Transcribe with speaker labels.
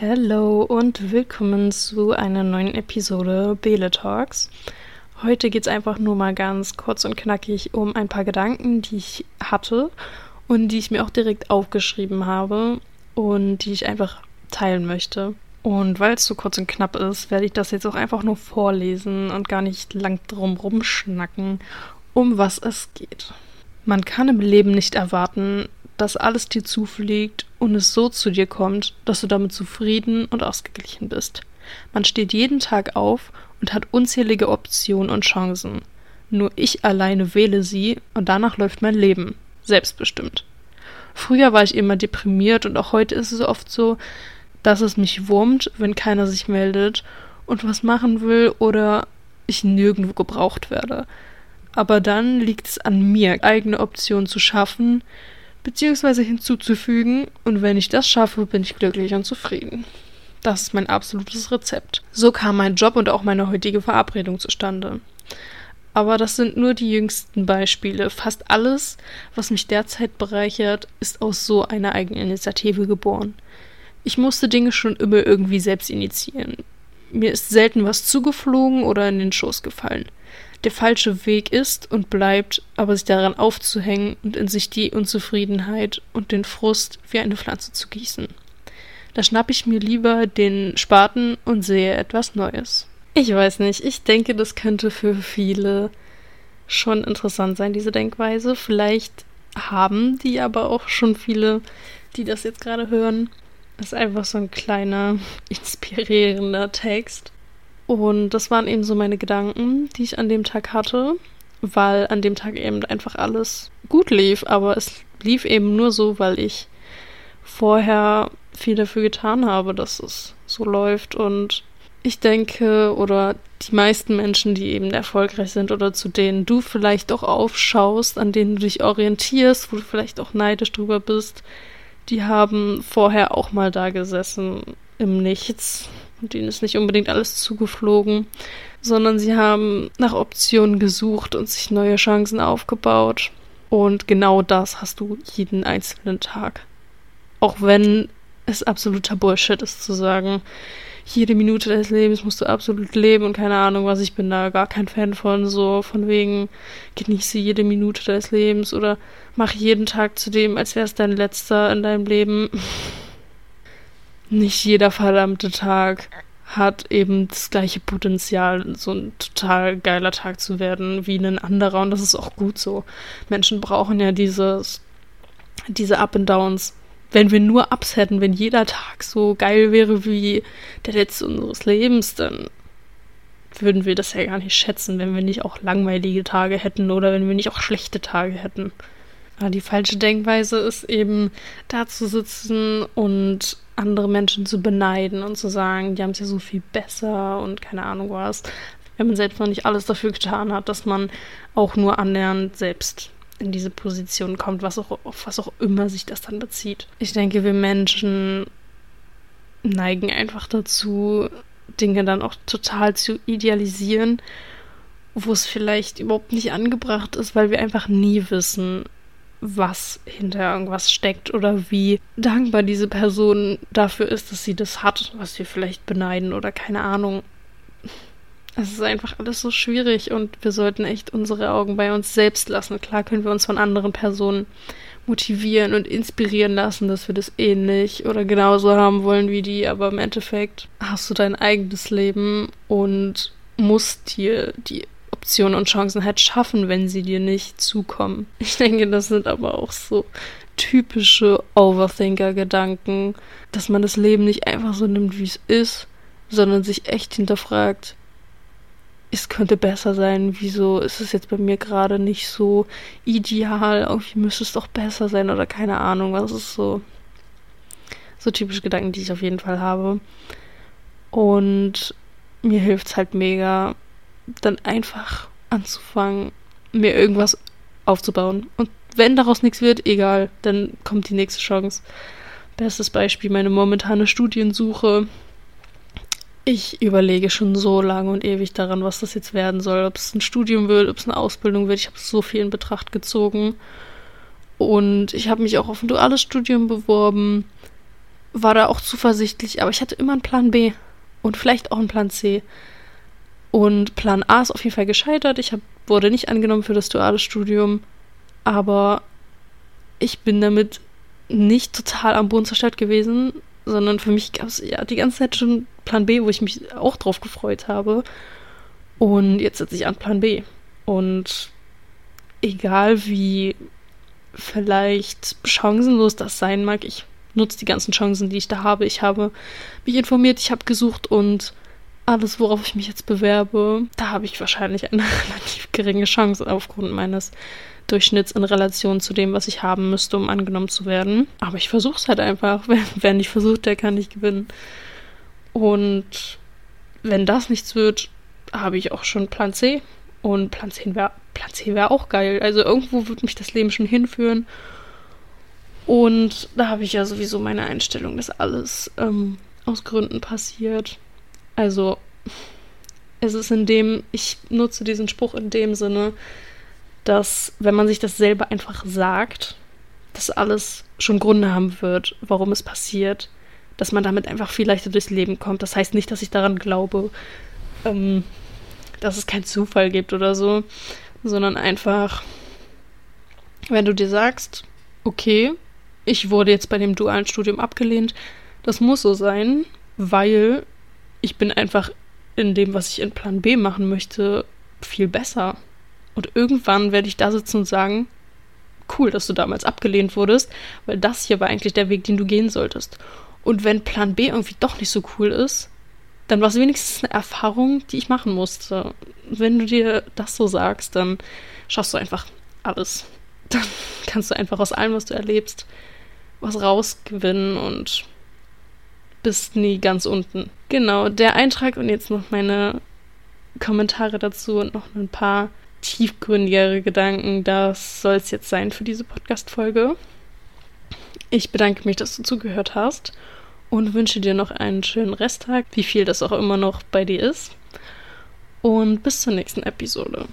Speaker 1: Hallo und willkommen zu einer neuen Episode Bele Talks. Heute geht es einfach nur mal ganz kurz und knackig um ein paar Gedanken, die ich hatte und die ich mir auch direkt aufgeschrieben habe und die ich einfach teilen möchte. Und weil es so kurz und knapp ist, werde ich das jetzt auch einfach nur vorlesen und gar nicht lang drum rumschnacken, um was es geht. Man kann im Leben nicht erwarten, dass alles dir zufliegt und es so zu dir kommt, dass du damit zufrieden und ausgeglichen bist. Man steht jeden Tag auf und hat unzählige Optionen und Chancen. Nur ich alleine wähle sie und danach läuft mein Leben. Selbstbestimmt. Früher war ich immer deprimiert und auch heute ist es oft so, dass es mich wurmt, wenn keiner sich meldet und was machen will oder ich nirgendwo gebraucht werde. Aber dann liegt es an mir, eigene Optionen zu schaffen, beziehungsweise hinzuzufügen, und wenn ich das schaffe, bin ich glücklich und zufrieden. Das ist mein absolutes Rezept. So kam mein Job und auch meine heutige Verabredung zustande. Aber das sind nur die jüngsten Beispiele. Fast alles, was mich derzeit bereichert, ist aus so einer Eigeninitiative geboren. Ich musste Dinge schon immer irgendwie selbst initiieren. Mir ist selten was zugeflogen oder in den Schoß gefallen der falsche Weg ist und bleibt, aber sich daran aufzuhängen und in sich die Unzufriedenheit und den Frust wie eine Pflanze zu gießen. Da schnapp ich mir lieber den Spaten und sehe etwas Neues. Ich weiß nicht, ich denke, das könnte für viele schon interessant sein, diese Denkweise. Vielleicht haben die aber auch schon viele, die das jetzt gerade hören. Das ist einfach so ein kleiner, inspirierender Text. Und das waren eben so meine Gedanken, die ich an dem Tag hatte, weil an dem Tag eben einfach alles gut lief, aber es lief eben nur so, weil ich vorher viel dafür getan habe, dass es so läuft. Und ich denke, oder die meisten Menschen, die eben erfolgreich sind oder zu denen du vielleicht auch aufschaust, an denen du dich orientierst, wo du vielleicht auch neidisch drüber bist, die haben vorher auch mal da gesessen im Nichts denen ist nicht unbedingt alles zugeflogen, sondern sie haben nach Optionen gesucht und sich neue Chancen aufgebaut. Und genau das hast du jeden einzelnen Tag. Auch wenn es absoluter Bullshit ist zu sagen, jede Minute des Lebens musst du absolut leben und keine Ahnung was, ich bin da gar kein Fan von, so von wegen genieße jede Minute des Lebens oder mach jeden Tag zu dem, als wäre es dein letzter in deinem Leben nicht jeder verdammte Tag hat eben das gleiche Potenzial, so ein total geiler Tag zu werden wie ein anderer. Und das ist auch gut so. Menschen brauchen ja dieses, diese Up and Downs. Wenn wir nur Ups hätten, wenn jeder Tag so geil wäre wie der letzte unseres Lebens, dann würden wir das ja gar nicht schätzen, wenn wir nicht auch langweilige Tage hätten oder wenn wir nicht auch schlechte Tage hätten. Aber die falsche Denkweise ist eben da zu sitzen und andere Menschen zu beneiden und zu sagen, die haben es ja so viel besser und keine Ahnung was, wenn man selbst noch nicht alles dafür getan hat, dass man auch nur annähernd selbst in diese Position kommt, was auch, auf was auch immer sich das dann bezieht. Ich denke, wir Menschen neigen einfach dazu, Dinge dann auch total zu idealisieren, wo es vielleicht überhaupt nicht angebracht ist, weil wir einfach nie wissen, was hinter irgendwas steckt oder wie dankbar diese Person dafür ist, dass sie das hat, was wir vielleicht beneiden oder keine Ahnung. Es ist einfach alles so schwierig und wir sollten echt unsere Augen bei uns selbst lassen. Klar können wir uns von anderen Personen motivieren und inspirieren lassen, dass wir das ähnlich oder genauso haben wollen wie die, aber im Endeffekt hast du dein eigenes Leben und musst dir die Optionen und Chancen halt schaffen, wenn sie dir nicht zukommen. Ich denke, das sind aber auch so typische Overthinker-Gedanken, dass man das Leben nicht einfach so nimmt, wie es ist, sondern sich echt hinterfragt, es könnte besser sein, wieso ist es jetzt bei mir gerade nicht so ideal, irgendwie müsste es doch besser sein oder keine Ahnung, was ist so so typische Gedanken, die ich auf jeden Fall habe. Und mir hilft es halt mega, dann einfach anzufangen, mir irgendwas aufzubauen. Und wenn daraus nichts wird, egal, dann kommt die nächste Chance. Bestes Beispiel, meine momentane Studiensuche. Ich überlege schon so lange und ewig daran, was das jetzt werden soll. Ob es ein Studium wird, ob es eine Ausbildung wird. Ich habe so viel in Betracht gezogen. Und ich habe mich auch auf ein duales Studium beworben. war da auch zuversichtlich, aber ich hatte immer einen Plan B und vielleicht auch einen Plan C. Und Plan A ist auf jeden Fall gescheitert. Ich hab, wurde nicht angenommen für das duale Studium, aber ich bin damit nicht total am Boden zerstört gewesen, sondern für mich gab es ja die ganze Zeit schon Plan B, wo ich mich auch drauf gefreut habe. Und jetzt setze ich an Plan B. Und egal wie vielleicht chancenlos das sein mag, ich nutze die ganzen Chancen, die ich da habe. Ich habe mich informiert, ich habe gesucht und alles, worauf ich mich jetzt bewerbe, da habe ich wahrscheinlich eine relativ geringe Chance aufgrund meines Durchschnitts in Relation zu dem, was ich haben müsste, um angenommen zu werden. Aber ich versuche es halt einfach. Wer, wer nicht versucht, der kann nicht gewinnen. Und wenn das nichts wird, habe ich auch schon Plan C. Und Plan C wäre wäre auch geil. Also irgendwo wird mich das Leben schon hinführen. Und da habe ich ja sowieso meine Einstellung, dass alles ähm, aus Gründen passiert. Also es ist in dem, ich nutze diesen Spruch in dem Sinne, dass wenn man sich das selber einfach sagt, dass alles schon Gründe haben wird, warum es passiert, dass man damit einfach viel leichter durchs Leben kommt. Das heißt nicht, dass ich daran glaube, ähm, dass es keinen Zufall gibt oder so, sondern einfach, wenn du dir sagst, okay, ich wurde jetzt bei dem dualen Studium abgelehnt, das muss so sein, weil ich bin einfach in dem, was ich in Plan B machen möchte, viel besser. Und irgendwann werde ich da sitzen und sagen, cool, dass du damals abgelehnt wurdest, weil das hier war eigentlich der Weg, den du gehen solltest. Und wenn Plan B irgendwie doch nicht so cool ist, dann war es wenigstens eine Erfahrung, die ich machen musste. Wenn du dir das so sagst, dann schaffst du einfach alles. Dann kannst du einfach aus allem, was du erlebst, was rausgewinnen und bist nie ganz unten. Genau, der Eintrag und jetzt noch meine Kommentare dazu und noch ein paar tiefgründigere Gedanken. Das soll es jetzt sein für diese Podcast-Folge. Ich bedanke mich, dass du zugehört hast und wünsche dir noch einen schönen Resttag, wie viel das auch immer noch bei dir ist. Und bis zur nächsten Episode.